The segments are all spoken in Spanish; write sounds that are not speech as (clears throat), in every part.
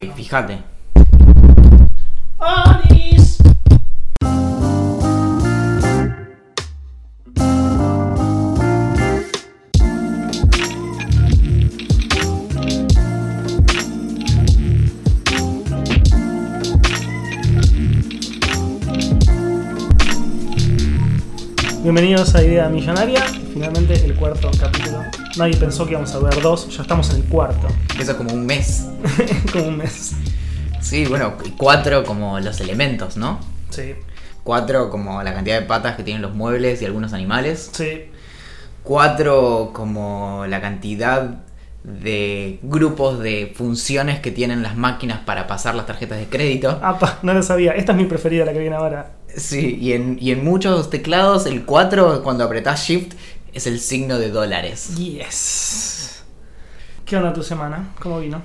Fíjate. Bienvenidos a Idea Millonaria. Finalmente el cuarto capítulo. Nadie pensó que íbamos a ver dos, ya estamos en el cuarto. Eso es como un mes. (laughs) Como un mes. Sí, bueno, y cuatro como los elementos, ¿no? Sí, Cuatro como la cantidad de patas que tienen los muebles y algunos animales. sí. Cuatro como la cantidad de grupos de funciones que tienen las máquinas para pasar las tarjetas de crédito. Apa, no lo sabía. Esta es mi preferida, la que viene ahora. Sí, y en, y en muchos teclados el 4 cuando apretás Shift es el signo de dólares. Yes. ¿Qué onda tu semana? ¿Cómo vino?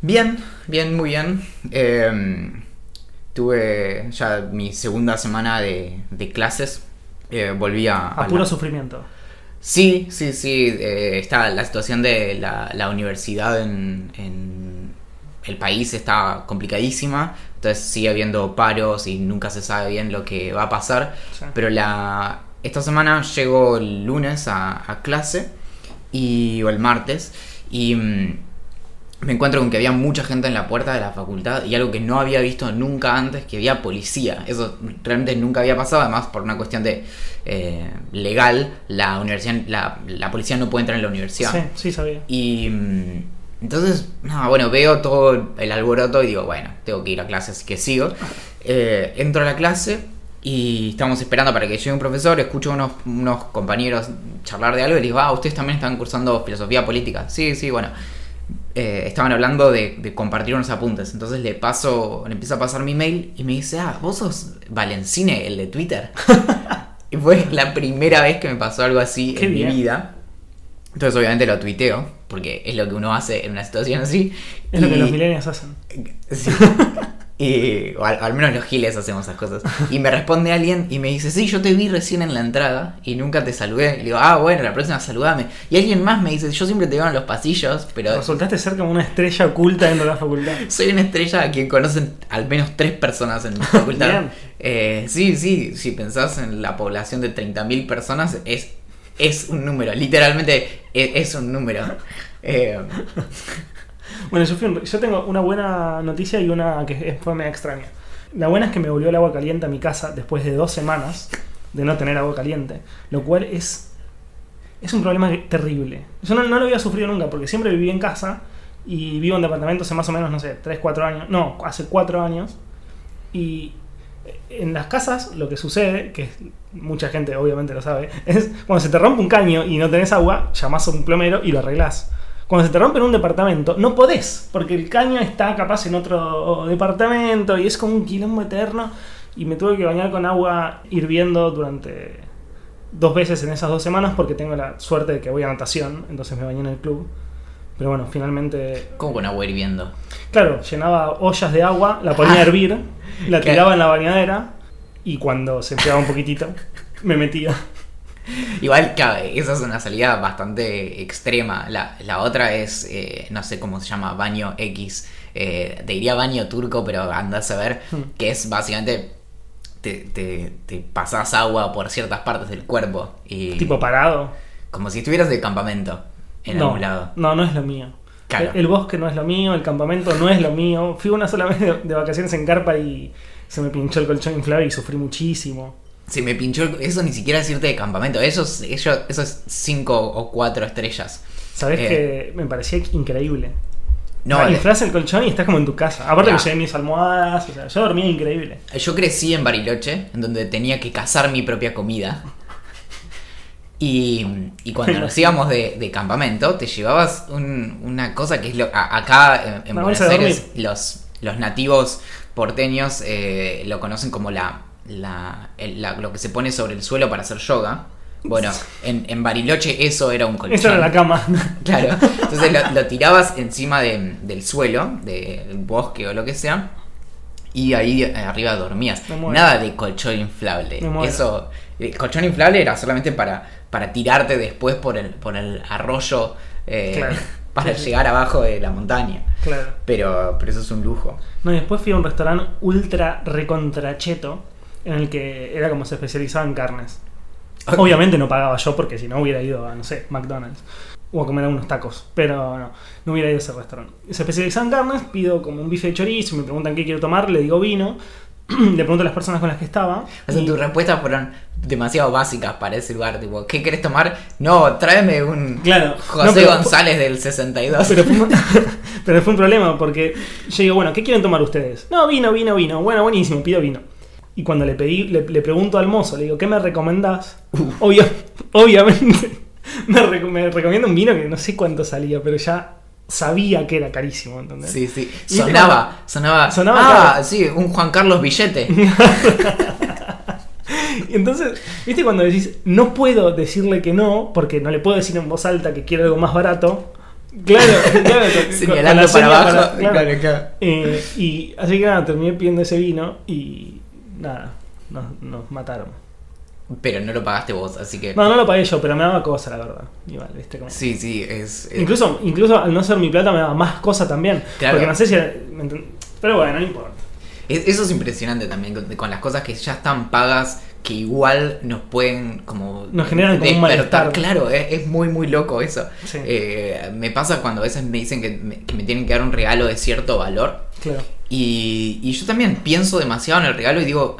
Bien, bien, muy bien. Eh, tuve ya mi segunda semana de, de clases. Eh, volví a... A a puro la- sufrimiento. Sí, sí, sí. eh, está la situación de la, la universidad en, en el país está complicadísima. Entonces sigue habiendo paros y nunca se sabe bien lo que va a pasar. Sí. Pero la esta semana llego el lunes a, a clase y o el martes y mm, me encuentro con que había mucha gente en la puerta de la facultad y algo que no había visto nunca antes, que había policía. Eso realmente nunca había pasado, además por una cuestión de eh, legal, la universidad, la, la policía no puede entrar en la universidad. Sí, sí sabía. Y mm, entonces, nada, bueno, veo todo el alboroto y digo, bueno, tengo que ir a clase, así que sigo. Eh, entro a la clase y estamos esperando para que llegue un profesor, escucho a unos, unos compañeros charlar de algo y les digo, ah, ustedes también están cursando filosofía política. Sí, sí, bueno. Eh, estaban hablando de, de compartir unos apuntes. Entonces le paso, le empiezo a pasar mi mail y me dice, ah, vos sos Valencine, el de Twitter. (laughs) y fue la primera vez que me pasó algo así Qué en bien. mi vida. Entonces obviamente lo tuiteo, porque es lo que uno hace en una situación así. Es lo que los millennials hacen. (laughs) Sí. Y, o al, al menos los giles hacemos esas cosas. Y me responde alguien y me dice, sí, yo te vi recién en la entrada y nunca te saludé. Y le digo, ah, bueno, la próxima saludame. Y alguien más me dice, yo siempre te veo en los pasillos, pero Resultaste ser como una estrella oculta dentro de la facultad. (laughs) soy una estrella a quien conocen al menos tres personas en mi facultad. Eh, sí, sí, si pensás en la población de 30.000 personas, es, es un número, literalmente es, es un número. Eh, Bueno, yo, yo tengo una buena noticia y una que es- fue media extraña. La buena es que me volvió el agua caliente a mi casa después de dos semanas de no tener agua caliente, lo cual es, es un problema terrible. Yo no, no lo había sufrido nunca porque siempre viví en casa y vivo en departamento hace más o menos, no sé, 3, 4 años. No, hace 4 años. Y en las casas lo que sucede, que mucha gente obviamente lo sabe, (laughs) es cuando se te rompe un caño y no tenés agua, llamás a un plomero y lo arreglás. Cuando se te rompe en un departamento, no podés, porque el caño está capaz en otro departamento y es como un quilombo eterno. Y me tuve que bañar con agua hirviendo durante dos veces en esas dos semanas porque tengo la suerte de que voy a natación, entonces me bañé en el club. Pero bueno, finalmente ¿Cómo con agua hirviendo? Claro, llenaba ollas de agua, la ponía a (laughs) hervir, la tiraba en la bañadera y cuando se enfriaba un poquitito me metía. Igual, claro, esa es una salida bastante extrema. La, la otra es, eh, no sé cómo se llama, baño X. Eh, te diría baño turco, pero andás a ver, Hmm. que es básicamente te, te, te pasás agua por ciertas partes del cuerpo. Y Tipo parado. como si estuvieras de campamento en no, algún lado. no, no es lo mío. Claro. El, el bosque no es lo mío, el campamento no es lo mío. Fui una sola vez de, de vacaciones en carpa y se me pinchó el colchón inflable y sufrí muchísimo. Se me pinchó, eso ni siquiera es irte de campamento, eso es, eso, eso es cinco o cuatro estrellas. Sabes Eh. que me parecía increíble. No, le- inflas el colchón y estás como en tu casa. Aparte Ya. que llevé mis almohadas, o sea, yo dormía increíble. Yo crecí en Bariloche, en donde tenía que cazar mi propia comida. Y, y cuando nos íbamos de, de campamento, te llevabas un- una cosa que es lo, a- acá en, Buenos Aires, los, los nativos porteños eh, lo conocen como la, la- el- la- lo que se pone sobre el suelo para hacer yoga. Bueno, en, en Bariloche eso era un colchón. Esa era la cama. (laughs) Claro, entonces lo, lo tirabas encima de- del suelo, del bosque o lo que sea, y ahí eh, arriba dormías. Nada de colchón inflable. Eso, el colchón inflable era solamente para, para tirarte después por el, por el arroyo eh, Claro. (laughs) para Sí, sí. llegar abajo de la montaña. Claro. Pero, pero eso es un lujo. No, y después fui a un restaurante ultra recontracheto en el que era como se especializaba en carnes. Obviamente no pagaba yo porque si no hubiera ido a, no sé, McDonald's o a comer unos tacos, pero no, no hubiera ido a ese restaurante. Se especializaba en carnes, pido como un bife de chorizo, me preguntan qué quiero tomar, le digo vino, (clears throat) le pregunto a las personas con las que estaba. O sea, y- tus respuestas fueron demasiado básicas para ese lugar. Tipo, ¿qué querés tomar? No, tráeme un Claro, José no, pero- González del 62. Pero fue, un, (laughs) pero fue un problema porque yo digo, bueno, ¿qué quieren tomar ustedes? No, vino, vino, vino. Bueno, buenísimo, pido vino. Y cuando le pedí, le, le pregunto al mozo, le digo, ¿qué me recomendás? Obvio- (laughs) obviamente me, reco- me recomienda un vino que no sé cuánto salía, pero ya sabía que era carísimo, ¿entendés? Sí, sí. Sonaba, sonaba. Sonaba ah, claro. sí, un Juan Carlos Billete. (laughs) Y entonces, ¿viste cuando decís, no puedo decirle que no, porque no le puedo decir en voz alta que quiero algo más barato? Claro, (laughs) claro. Señalando la para abajo. para-. Claro, claro. Eh, y así que nada, terminé pidiendo ese vino y nada, nos, nos mataron. Pero no lo pagaste vos, así que. No, no lo pagué yo, pero me daba cosa, la verdad. Igual, ¿viste? Como- Sí, sí, es. es- Incluso, incluso al no ser mi plata me daba más cosa también. Claro. Porque no sé si... Pero bueno, no importa. es- eso es impresionante también con, con las cosas que ya están pagas que igual nos pueden como Nos generan como un malestar. Claro, es, es muy muy loco eso. Sí. Eh, me pasa cuando a veces me dicen que me, que me tienen que dar un regalo de cierto valor Claro. Y, y yo también pienso demasiado en el regalo y digo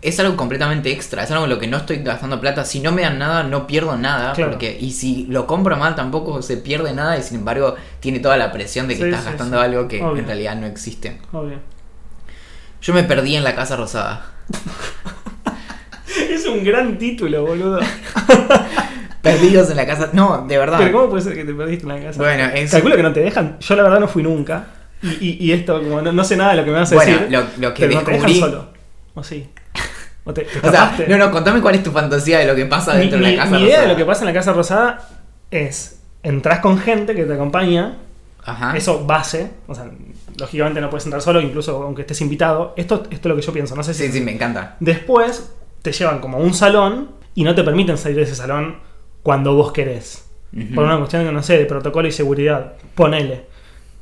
es algo completamente extra, es algo en lo que no estoy gastando plata. Si no me dan nada, no pierdo nada. Claro. Porque, y si lo compro mal, tampoco se pierde nada. Y sin embargo, tiene toda la presión de que Sí, estás sí, gastando sí. algo que Obvio. en realidad no existe. Obvio. Yo me perdí en la Casa Rosada. (laughs) Es un gran título, boludo. (laughs) Perdidos en la casa. No, de verdad. Pero ¿cómo puede ser que te perdiste en la casa? Bueno, es- Calculo que no te dejan. Yo la verdad no fui nunca. Y, y- y esto, como no, no sé nada de lo que me vas a Bueno, decir. lo, lo que pero no te dejan descubrí. solo. ¿O sí? ¿O te, te (laughs) o sea, no, no, contame cuál es tu fantasía de lo que pasa mi, dentro de mi- la casa mi idea Rosada. de lo que pasa en la Casa Rosada es: entras con gente que te acompaña. Ajá. Eso base. O sea, lógicamente no puedes entrar solo, incluso aunque estés invitado. Esto, esto es lo que yo pienso. No sé si. Sí, sí, me encanta. Después te llevan como a un salón y no te permiten salir de ese salón cuando vos querés. Por una cuestión, no sé, de protocolo y seguridad. Ponele.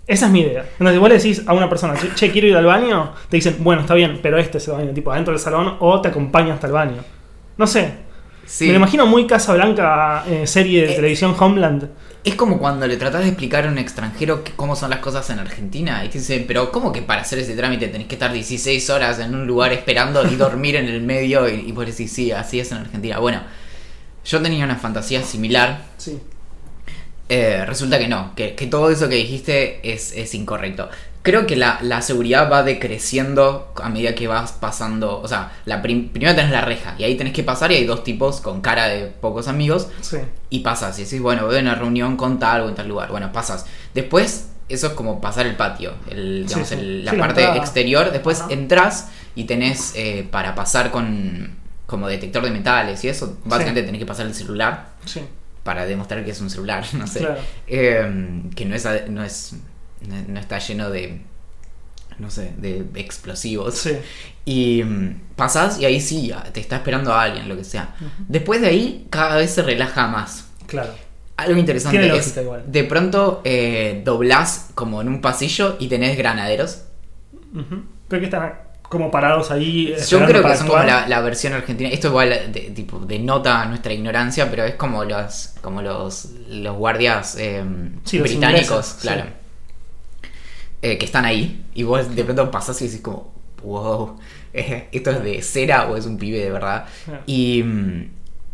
Esa es mi idea. Entonces, vos le decís a una persona, che, quiero ir al baño, te dicen, bueno, está bien, pero este es el baño, tipo adentro del salón, o te acompaña hasta el baño. No sé. Sí. Me lo imagino muy Casa Blanca, eh, serie de Eh, televisión Homeland. Es como cuando le tratás de explicar a un extranjero que- cómo son las cosas en Argentina y te dice, pero ¿cómo que para hacer ese trámite tenés que estar 16 horas en un lugar esperando y dormir en el medio? Y, y vos decís, sí, así es en Argentina. Bueno, yo tenía una fantasía similar. Sí. Eh, resulta que no, que, que todo eso que dijiste es, es incorrecto. Creo que la, la seguridad va decreciendo a medida que vas pasando. O sea, la prim- primero tenés la reja y ahí tenés que pasar y hay dos tipos con cara de pocos amigos Sí. y pasas y decís, bueno, voy a una reunión con tal o en tal lugar. Bueno, pasas. Después, eso es como pasar el patio, el, digamos, sí. el- la parte exterior. Después Ajá. entras y tenés eh, para pasar con como detector de metales y eso. Básicamente tenés que pasar el celular Sí. Para demostrar que es un celular, (laughs) no sé. Claro. Eh, que no es, no es no, está lleno de no sé, de explosivos. Sí. Y mm, pasas y ahí sí, te está esperando a alguien, lo que sea. Después de ahí, cada vez se relaja más. Claro. Algo interesante Tiene es, igual. de pronto eh, doblás como en un pasillo y tenés granaderos. Ujú. Creo que están como parados ahí. Yo creo que son como la, la versión argentina. Esto igual de, tipo, denota nuestra ignorancia, pero es como los, como los, los guardias eh, Sí, los británicos, ingleses, claro. sí. Eh, que están ahí. Y vos de pronto pasás y decís como, wow, (laughs) eh, ¿esto es de cera o es un pibe de verdad? Y mm,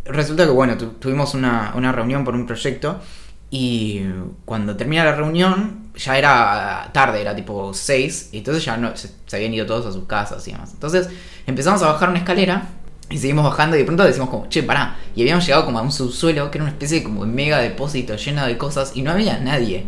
resulta que, bueno, tu- tuvimos una, una reunión por un proyecto. Y cuando termina la reunión, ya era tarde, era tipo 6, y entonces ya no, se, se habían ido todos a sus casas y demás. Entonces empezamos a bajar una escalera y seguimos bajando y de pronto decimos como, che, pará. Y habíamos llegado como a un subsuelo que era una especie de como mega depósito lleno de cosas y no había nadie.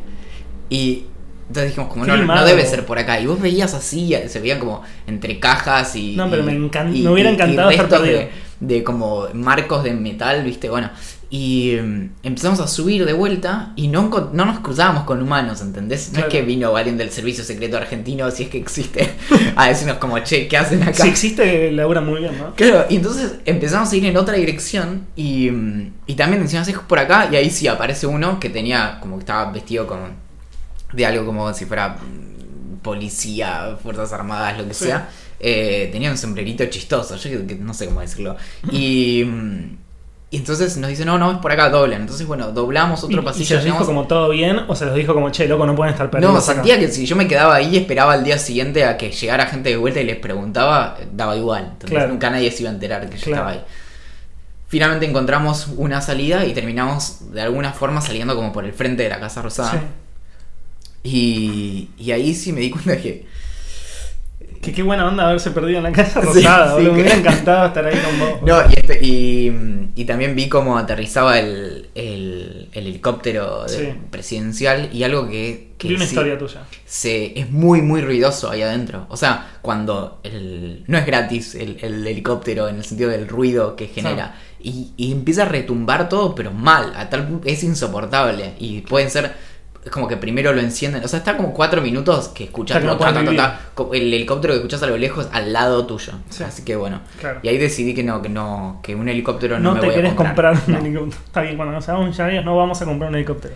Y entonces dijimos como, no, no, debe ser por acá. Y vos veías así, se veían como entre cajas y... No, pero y- me encan- y- me hubiera y encantado estar perdido. de, de como marcos de metal, viste, bueno. Y mm, empezamos a subir de vuelta y no, no nos cruzábamos con humanos, ¿entendés? No Claro. es que vino alguien del servicio secreto argentino, si es que existe, (laughs) a decirnos como, che, ¿qué hacen acá? Si existe, labura muy bien, ¿no? Claro, y entonces empezamos a ir en otra dirección y, mm, y también decíamos, es por acá, y ahí sí aparece uno que tenía, como que estaba vestido como de algo como si fuera mm, policía, fuerzas armadas, lo que Sí. sea. Eh, tenía un sombrerito chistoso, yo que- que no sé cómo decirlo. Y, mm, y entonces nos dice, no, no, es por acá, doblan. Entonces, bueno, doblamos Y, otro y pasillo. se los dijo como todo bien o se los dijo como, che, loco, no pueden estar perdidos. no, acá"? sentía que si yo me quedaba ahí y esperaba al día siguiente a que llegara gente de vuelta y les preguntaba, daba igual. Entonces Claro. nunca nadie se iba a enterar que yo estaba ahí. Finalmente encontramos una salida y terminamos de alguna forma saliendo como por el frente de la Casa Rosada. Sí. Y, y ahí sí me di cuenta que... Que qué buena onda haberse perdido en la casa (laughs) rosada, sí, boludo. Me hubiera encantado estar ahí con vos. No, y, este- y, y también vi cómo aterrizaba el, el- el helicóptero Sí. presidencial y algo que... que Vi una sí- historia tuya. se, es muy, muy ruidoso ahí adentro. O sea, cuando el, no es gratis el, el helicóptero en el sentido del ruido que genera. Y, y empieza a retumbar todo, pero mal. A tal punto es insoportable. Y pueden ser. Es como que primero lo encienden. O sea, está como cuatro minutos que escuchas no ta, ta, ta, el helicóptero que escuchas a lo lejos al lado tuyo. Sí. Así que bueno. Claro. Y ahí decidí que no, que no, que un helicóptero no, No, me te voy a querés comprar. comprar, un helicóptero. Está bien, cuando nos hagamos millonarios no vamos a comprar un helicóptero.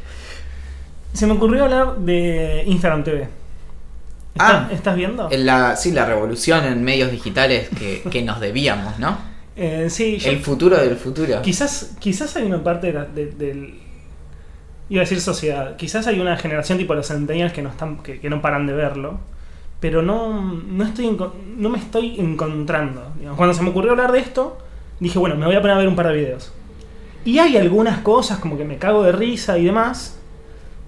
Se me ocurrió hablar de Instagram TV. ¿Estás, Ah. ¿estás viendo? La, sí, la revolución en medios digitales que, que nos debíamos, ¿no? (laughs) Eh, sí, yo- El futuro del futuro. quizás, quizás hay una parte de de- del. Iba a decir sociedad. Quizás hay una generación tipo los centennials que no están, que, que no paran de verlo. Pero no, no estoy no me estoy encontrando. Cuando se me ocurrió hablar de esto, dije, bueno, me voy a poner a ver un par de videos. Y hay algunas cosas como que me cago de risa y demás,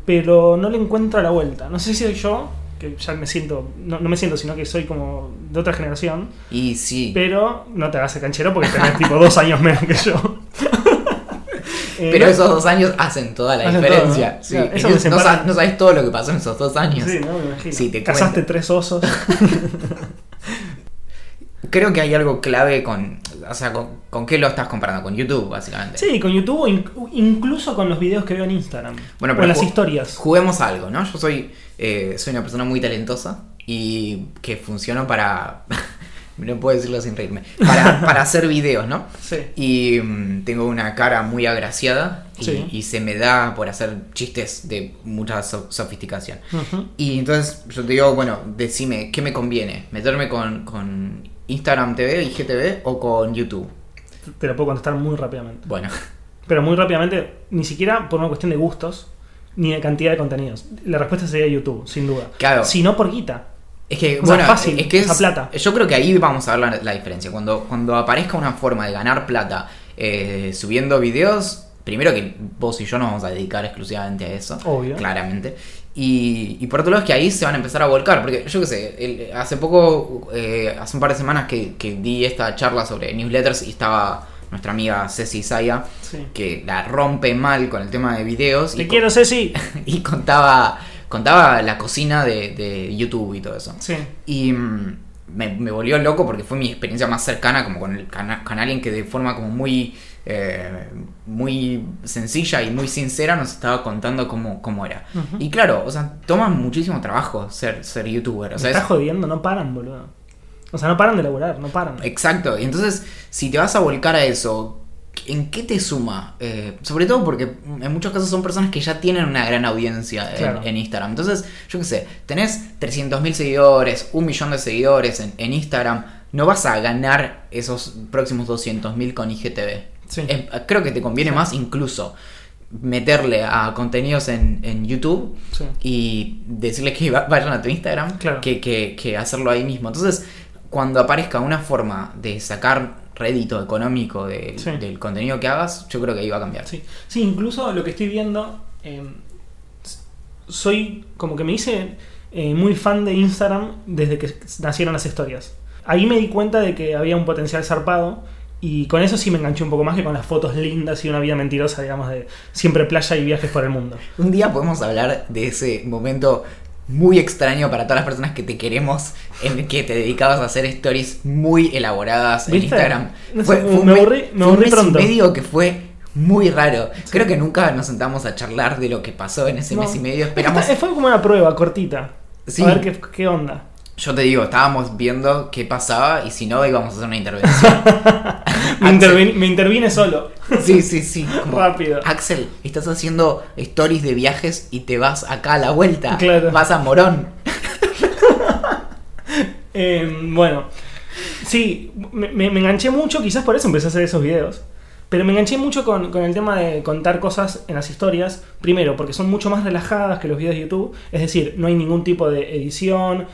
pero no le encuentro la vuelta. No sé si soy yo, que ya me siento, no, no me siento, sino que soy como de otra generación, Y sí. pero no te hagas el canchero porque tenés tipo dos años menos que yo. (laughs) Eh, Pero esos dos años hacen toda la Hacen diferencia. todo, ¿no? Sí. Claro, eso no, sabes todo lo que pasó en esos dos años. Sí, no, me imagino. Sí, te cuento. tres osos. (laughs) Creo que hay algo clave con. O sea, con, ¿con qué lo estás comparando? Con YouTube, básicamente. Sí, con YouTube o incluso con los videos que veo en Instagram. Bueno, pero las historias. Juguemos algo, ¿no? Yo soy, eh, soy una persona muy talentosa y que funciono para. (laughs) no puedo decirlo sin reírme. Para, (laughs) para hacer videos, ¿no? Sí. Y mm, tengo una cara muy agraciada y, Sí. y se me da por hacer chistes de mucha so- sofisticación. Y entonces yo te digo, bueno, decime, ¿qué me conviene? ¿Meterme con, con Instagram TV, IGTV o con YouTube? Te lo puedo contestar muy rápidamente. Bueno, Pero muy rápidamente, ni siquiera por una cuestión de gustos, ni de cantidad de contenidos. La respuesta sería YouTube, sin duda. Claro. Si no por guita. Es que, O sea, bueno, fácil, es que esa es- plata. yo creo que ahí vamos a ver la, la diferencia. Cuando, cuando aparezca una forma de ganar plata eh, subiendo videos, primero que vos y yo nos vamos a dedicar exclusivamente a eso. Obvio. Claramente. Y, y por otro lado es que ahí se van a empezar a volcar, porque yo qué sé, el- hace poco, eh, hace un par de semanas que, que di esta charla sobre newsletters y estaba nuestra amiga Ceci Saya, Sí. que la rompe mal con el tema de videos. Te y, quiero, Ceci. (laughs) y contaba, contaba la cocina de, de YouTube y todo eso. Sí. Y mm, me, me volvió loco porque fue mi experiencia más cercana como con el cana- con alguien que de forma como muy eh, muy sencilla y muy sincera nos estaba contando cómo, cómo era. Y claro, o sea, toma muchísimo trabajo ser, ser youtuber. O sea, estás es- jodiendo, no paran, boludo. O sea, no paran de laburar, no paran. Exacto, y entonces si te vas a volcar a eso, ¿en qué te suma? Eh, sobre todo porque en muchos casos son personas que ya tienen una gran audiencia en, Claro. en Instagram. Entonces, yo qué sé, tenés 300.000 seguidores, un millón de seguidores en, en Instagram, no vas a ganar esos próximos 200.000 con IGTV. Sí. Eh, creo que te conviene más incluso meterle a contenidos en, en YouTube Sí. y decirles que va- vayan a tu Instagram Claro. que, que- que hacerlo ahí mismo. Entonces, cuando aparezca una forma de sacar rédito económico Sí. del contenido que hagas, yo creo que ahí va a cambiar. Sí, sí incluso lo que estoy viendo, eh, soy como que me hice eh, muy fan de Instagram desde que nacieron las historias. Ahí me di cuenta de que había un potencial zarpado y con eso sí me enganché un poco más que con las fotos lindas y una vida mentirosa, digamos, de siempre playa y viajes por el mundo. Un día podemos hablar de ese momento muy extraño para todas las personas que te queremos, en que te dedicabas a hacer stories muy elaboradas en. Instagram. No sé, Fue, fue un me me- aburrí- me fue un aburrí mes y pronto. medio que fue Muy raro. Creo que nunca nos sentamos a charlar de lo que pasó en ese No. mes y medio. Esperamos. Fue como una prueba cortita. Sí. A ver qué, qué onda. Yo te digo, estábamos viendo qué pasaba y si no íbamos a hacer una intervención. (laughs) Me, Axel. intervin- me intervine solo. Sí, sí, sí. como, Rápido. Axel, estás haciendo stories de viajes y te vas acá a la vuelta. Claro. Vas a Morón. (laughs) Eh, bueno, sí, me, me- me enganché mucho, quizás por eso empecé a hacer esos videos. Pero me enganché mucho con, con el tema de contar cosas en las historias. Primero, porque son mucho más relajadas que los videos de YouTube. Es decir, no hay ningún tipo de edición.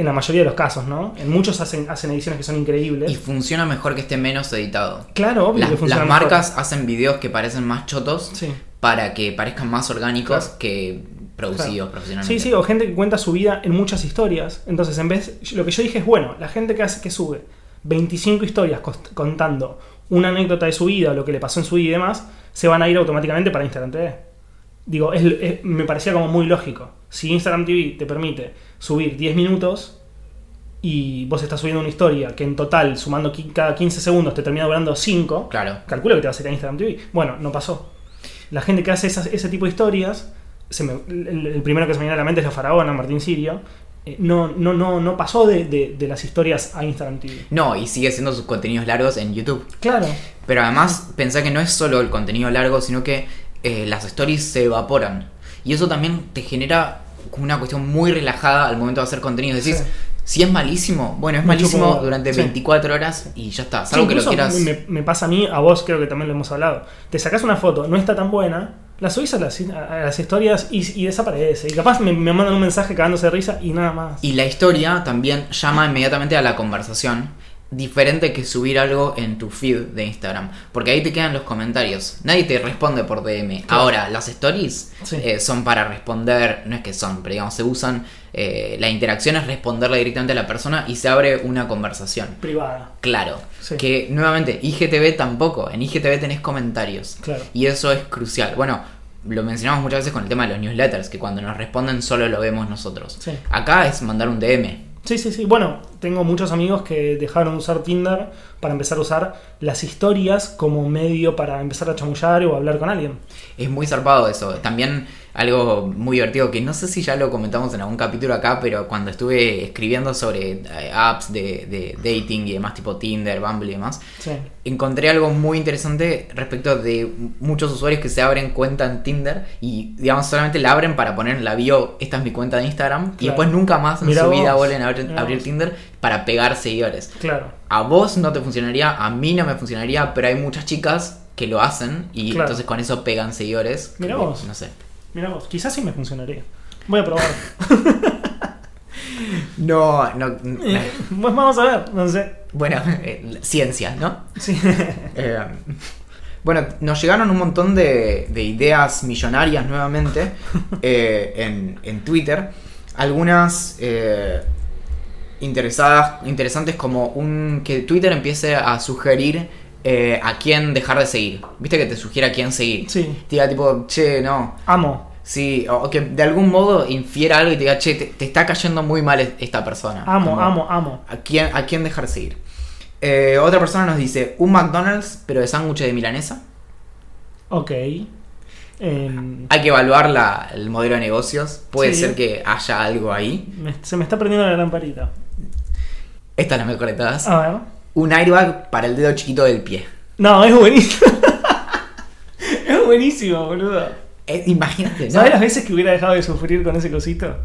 En la mayoría de los casos, ¿no? En muchos hacen, hacen ediciones que son increíbles. Y funciona mejor que esté menos editado. claro, obvio Las, que funciona las mejor. marcas hacen videos que parecen más chotos Sí. para que parezcan más orgánicos Claro. que producidos Claro. profesionalmente. Sí, sí, o gente que cuenta su vida en muchas historias. Entonces, en vez. Lo que yo dije es, bueno, la gente que hace que sube 25 historias contando una anécdota de su vida o lo que le pasó en su vida y demás, se van a ir automáticamente para Instagram TV. Digo, es- es- me parecía como muy lógico. Si Instagram TV te permite subir 10 minutos y vos estás subiendo una historia que en total, sumando cada 15 segundos, te termina durando 5, Claro. calculo que te va a salir a Instagram TV. Bueno, no pasó. La gente que hace esas- ese tipo de historias, se me- el, el primero que se me viene a la mente es la faraona, Martín Sirio, eh, no, no, no, no pasó de, de- de las historias a Instagram TV. No, y sigue haciendo sus contenidos largos en YouTube. Claro, Pero además, pensá que no es solo el contenido largo, sino que eh, las stories se evaporan. Y eso también te genera como una cuestión muy relajada al momento de hacer contenido. Decís, Sí. si es malísimo, bueno, es malísimo durante sí. 24 horas y ya está. Sí, Salvo que lo quieras. me, me pasa a mí, a vos creo que también lo hemos hablado. Te sacás una foto, no está tan buena, la subís a las, a las historias y, y desaparece. Y capaz me, me mandan un mensaje cagándose de risa y nada más. Y la historia también llama inmediatamente a la conversación. Diferente que subir algo en tu feed de Instagram. Porque ahí te quedan los comentarios. Nadie te responde por DM. Claro. Ahora, las stories Sí. eh, son para responder. No es que son, pero digamos, se usan. eh, la interacción es responderle directamente a la persona y se abre una conversación. Privada. Claro. Sí. Que nuevamente, IGTV tampoco. En IGTV tenés comentarios. Claro. Y eso es crucial. Bueno, lo mencionamos muchas veces con el tema de los newsletters, que cuando nos responden solo lo vemos nosotros. Sí. Acá es mandar un DM. Sí, sí, sí. Bueno, tengo muchos amigos que dejaron de usar Tinder para empezar a usar las historias como medio para empezar a chamullar o hablar con alguien. Es muy zarpado eso. También algo muy divertido que no sé si ya lo comentamos en algún capítulo acá, pero cuando estuve escribiendo sobre eh, apps de, de dating y demás, tipo Tinder, Bumble y demás, Sí. encontré algo muy interesante respecto de muchos usuarios que se abren cuenta en Tinder y, digamos, solamente la abren para poner en la bio, esta es mi cuenta de Instagram, y después nunca más en Mirá su vida vuelven a abrir. Tinder para pegar seguidores. Claro. A vos no te funcionaría, a mí no me funcionaría, pero hay muchas chicas que lo hacen y Claro. entonces con eso pegan seguidores. Que, vos. No sé. Mira vos, quizás sí me funcionaría. Voy a probar. (laughs) No, no. Eh, pues (laughs) vamos a ver, no sé. Bueno, eh, ciencia, ¿no? Sí. (laughs) Eh, bueno, nos llegaron un montón de, de ideas millonarias nuevamente eh, en, en Twitter. Algunas interesadas, interesantes como un que Twitter empiece a sugerir eh, a quién dejar de seguir. ¿Viste que te sugiere a quién seguir? Sí. Te diga tipo, che, no. Amo. Sí, o que de algún modo infiera algo y te diga, che, te, te está cayendo muy mal esta persona. Amo, Como, amo, amo. ¿A quién, a quién dejar seguir? Eh, otra persona nos dice, un McDonald's, pero de sándwich de milanesa. Ok. Em, Hay que evaluar la- el modelo de negocios. Puede Sí. ser que haya algo ahí. me- se me está prendiendo la lamparita. Esta es la mejor de todas. A ver. Un airbag para el dedo chiquito del pie. No, es buenísimo. (laughs) es buenísimo, boludo. Eh, imagínate, ¿no? ¿Sabes las veces que hubiera dejado de sufrir con ese cosito?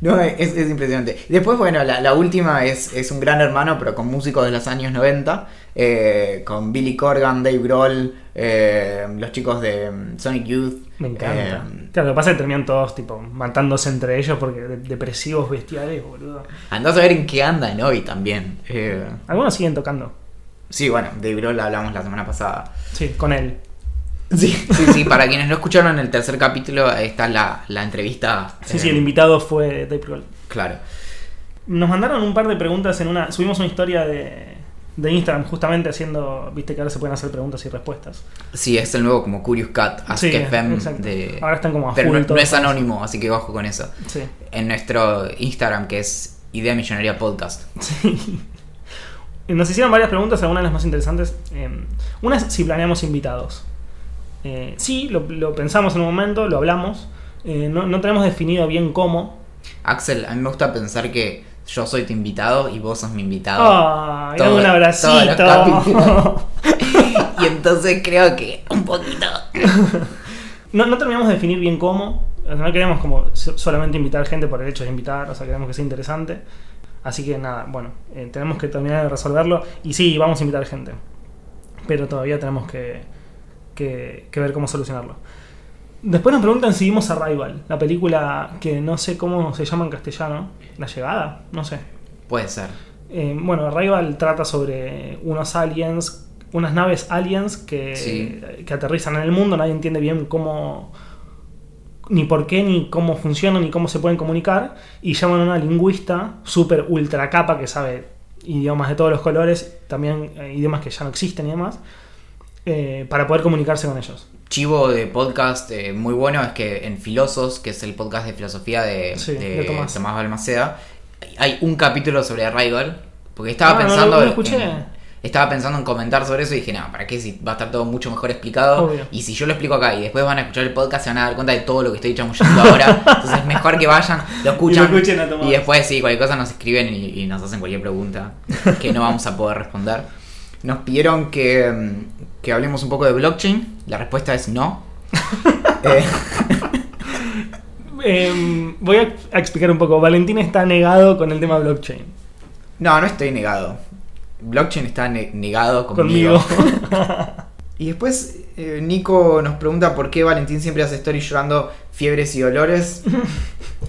No, es, es impresionante. Después, bueno, la, la última es, es un gran hermano, pero con músicos de los años 90. eh, con Billy Corgan, Dave Grohl, eh, los chicos de mm, Sonic Youth. Me encanta. eh, claro, lo que pasa es que terminan todos, tipo, matándose entre ellos porque de- depresivos bestiales, boludo. andás a ver en qué andan hoy también. Algunos siguen tocando. sí, bueno, Dave Grohl hablamos la semana pasada. Sí, con él. Sí, sí, sí, para quienes no escucharon en el tercer capítulo, está la, la entrevista. Sí, eh, sí, el invitado fue Dave Grohl. Claro. Nos mandaron un par de preguntas en una. Subimos una historia de, de Instagram justamente haciendo. Viste que ahora se pueden hacer preguntas y respuestas. Sí, es el nuevo como Curious Cat, Ask Sí, FM de... Ahora están como a Pero full no, es anónimo, así que ojo con eso. Sí. En nuestro Instagram, que es Idea Millonaria Podcast. sí. Nos hicieron varias preguntas, algunas de las más interesantes. Eh, una es si planeamos invitados. Eh, sí, lo, lo pensamos en un momento, lo hablamos. Eh, no, no tenemos definido bien cómo. Axel, a mí me gusta pensar que yo soy tu invitado y vos sos mi invitado. ¡Ay, Todo- un abracito! (laughs) y entonces creo que un poquito. (laughs) no, no terminamos de definir bien cómo. No queremos como so- solamente invitar gente por el hecho de invitar, o sea, queremos que sea interesante. Así que nada, bueno, eh, tenemos que terminar de resolverlo. Y sí, vamos a invitar gente. Pero todavía tenemos que, que, que ver cómo solucionarlo. Después nos preguntan si vimos Arrival, la película que no sé cómo se llama en castellano. La llegada, no sé. Puede ser. Eh, bueno, Arrival trata sobre unos aliens, unas naves aliens que, Sí. que aterrizan en el mundo, nadie entiende bien cómo, ni por qué, ni cómo funcionan, ni cómo se pueden comunicar, y llaman a una lingüista super ultra capa que sabe idiomas de todos los colores, también eh, idiomas que ya no existen y demás, eh, para poder comunicarse con ellos. Chivo de podcast eh, muy bueno es que en Filosos, que es el podcast de filosofía de, Sí, de de Tomás. Balmaceda, hay un capítulo sobre Arrival. Porque estaba Ah, pensando. no en- escuché. en- estaba pensando en comentar sobre eso y dije, no, ¿para qué? Si va a estar todo mucho mejor explicado. Obvio. Y si yo lo explico acá y después van a escuchar el podcast, se van a dar cuenta de todo lo que estoy chamullando ahora. (laughs) Entonces es mejor que vayan, lo escuchan. Y lo escuchen a Tomás. y después, sí, cualquier cosa nos escriben y, y nos hacen cualquier pregunta que no vamos a poder responder. Nos pidieron que, mm, que hablemos un poco de blockchain. La respuesta es no. (laughs) Eh, Eh, voy a, a explicar un poco. Valentín está negado con el tema blockchain. no, no estoy negado. Blockchain está ne- negado conmigo. Conmigo. (laughs) Y después eh, Nico nos pregunta por qué Valentín siempre hace stories llorando fiebres y dolores.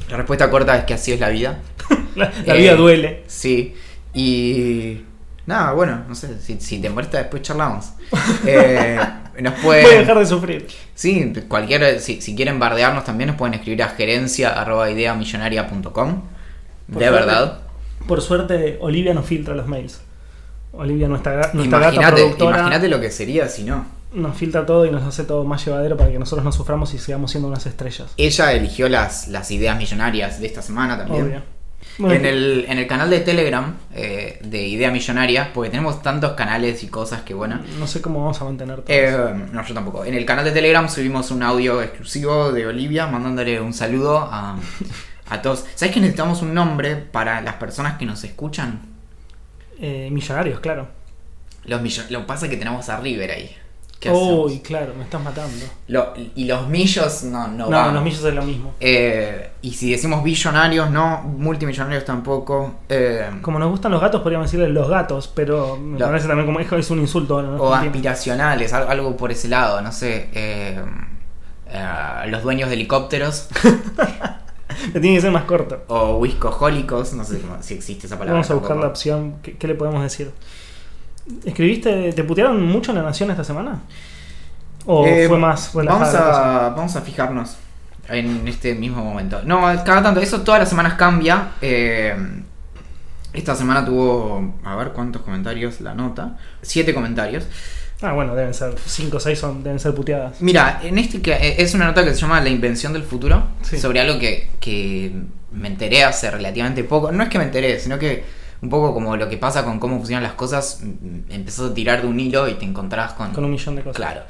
La respuesta corta es que así es la vida. (laughs) la la Eh, vida duele. Sí. Y. Nada, bueno, no sé, si, si te molesta después charlamos. (laughs) Eh, nos Voy a pueden. dejar de sufrir. Sí, cualquier. Si, si quieren bardearnos también nos pueden escribir a gerencia.ideamillonaria.com. De verdad. Por suerte, Olivia nos filtra los mails. Olivia, nuestra, nuestra gata Imagínate productora, imagínate lo que sería si no. nos filtra todo y nos hace todo más llevadero para que nosotros no suframos y sigamos siendo unas estrellas. Ella eligió las, las ideas millonarias de esta semana también. Obvio. Bueno, En el, en el canal de Telegram eh, de Idea Millonaria, porque tenemos tantos canales y cosas que bueno. No sé cómo vamos a mantener todo. Eh, eso. no, yo tampoco. En el canal de Telegram subimos un audio exclusivo de Olivia mandándole un saludo a, a todos. ¿Sabes que necesitamos un nombre para las personas que nos escuchan? Eh, millonarios, claro. Los millo- Lo que pasa es que tenemos a River ahí. ¿Qué Uy, claro, me estás matando. Lo- y los millos no, no, No, van. los millos es lo mismo. Eh, y si decimos billonarios, no. Multimillonarios tampoco. Eh, Como nos gustan los gatos, podríamos decirle los gatos, pero me Lo- parece también como es, es un insulto. ¿no? O aspiracionales, al- algo por ese lado, no sé. eh, los dueños de helicópteros (laughs) Tiene que ser más corto. o whiskohólicos, no sé si existe esa palabra. Vamos a buscar la opción. ¿Qué, qué le podemos decir? ¿Escribiste, te putearon mucho en la Nación esta semana? ¿O Eh, fue más relajada vamos a, vamos a fijarnos en este mismo momento. No, cada tanto, eso todas las semanas cambia. eh, esta semana tuvo, a ver cuántos comentarios la nota. Siete comentarios. Ah, bueno, deben ser 5 o 6 son, deben ser puteadas. Mira, en este que eh, es una nota que se llama La invención del futuro, Sí. sobre algo que, que me enteré hace relativamente poco. No es que me enteré, sino que un poco como lo que pasa con cómo funcionan las cosas, mm, empezás a tirar de un hilo y te encontrás con, Con un millón de cosas. Claro.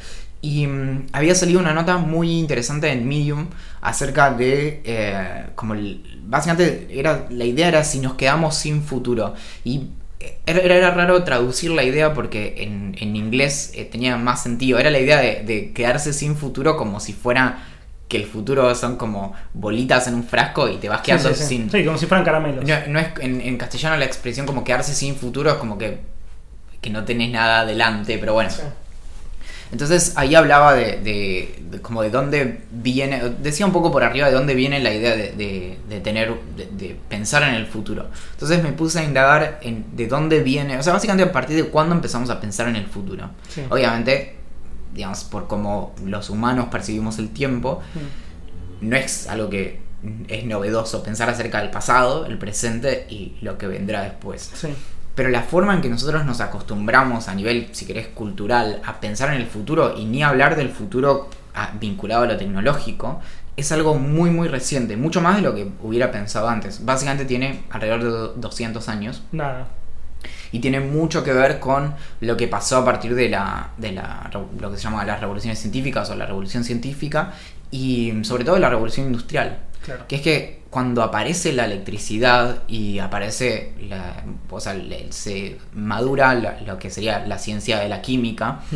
Y mm, había salido una nota muy interesante en Medium acerca de eh, como el- básicamente era la idea era si nos quedamos sin futuro y eh, era, era- era raro traducir la idea porque en, en inglés eh, tenía más sentido era la idea de, de quedarse sin futuro como si fuera que el futuro son como bolitas en un frasco y te vas quedando sí, sí. sin Sí, como si fueran caramelos. no, no es en, en castellano la expresión como quedarse sin futuro es como que que no tenés nada adelante pero bueno entonces ahí hablaba de, de- de como de dónde viene, decía un poco por arriba de dónde viene la idea de, de- tener, de, pensar en el futuro. Entonces me puse a indagar en de dónde viene, o sea, básicamente a partir de cuándo empezamos a pensar en el futuro. Obviamente, digamos, por cómo los humanos percibimos el tiempo, Mm. no es algo que es novedoso pensar acerca del pasado, el presente y lo que vendrá después. Sí. Pero la forma en que nosotros nos acostumbramos a nivel, si querés, cultural, a pensar en el futuro y ni hablar del futuro ah, vinculado a lo tecnológico, es algo muy, muy reciente, mucho más de lo que hubiera pensado antes. Básicamente tiene alrededor de do- 200 años. Nada. Y tiene mucho que ver con lo que pasó a partir de la, de la lo que se llama las revoluciones científicas o la revolución científica y sobre todo la revolución industrial. Claro. Que es que cuando aparece la electricidad y aparece, la, o sea, se madura la- lo que sería la ciencia de la química, Mm.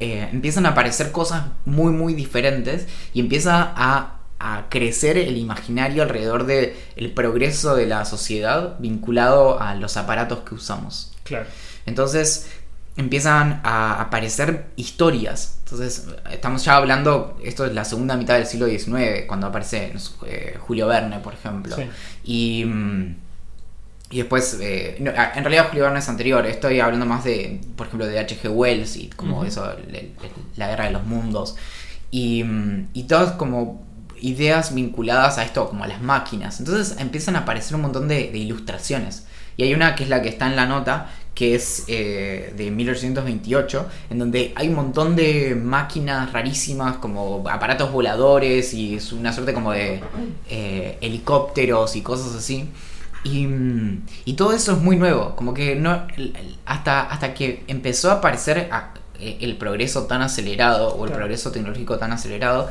eh, empiezan a aparecer cosas muy, muy diferentes y empieza a, a crecer el imaginario alrededor del el progreso de la sociedad vinculado a los aparatos que usamos. Claro. Entonces empiezan a aparecer historias. Entonces estamos ya hablando, esto es la segunda mitad del siglo XIX, cuando aparece no sé, eh, Julio Verne, por ejemplo. Sí. Y, mm, y después, eh, no, en realidad Julio Verne es anterior, estoy hablando más de, por ejemplo, de H.G. Wells y como eso, el- el- la guerra de los mundos. Y, mm, y todas como ideas vinculadas a esto, como a las máquinas. Entonces empiezan a aparecer un montón de, de ilustraciones. Y hay una que es la que está en la nota, que es eh, de 1828, en donde hay un montón de máquinas rarísimas, como aparatos voladores y es una suerte como de eh, helicópteros y cosas así. Y, y todo eso es muy nuevo, como que no hasta, hasta que empezó a aparecer a- eh, el progreso tan acelerado o el Claro. progreso tecnológico tan acelerado,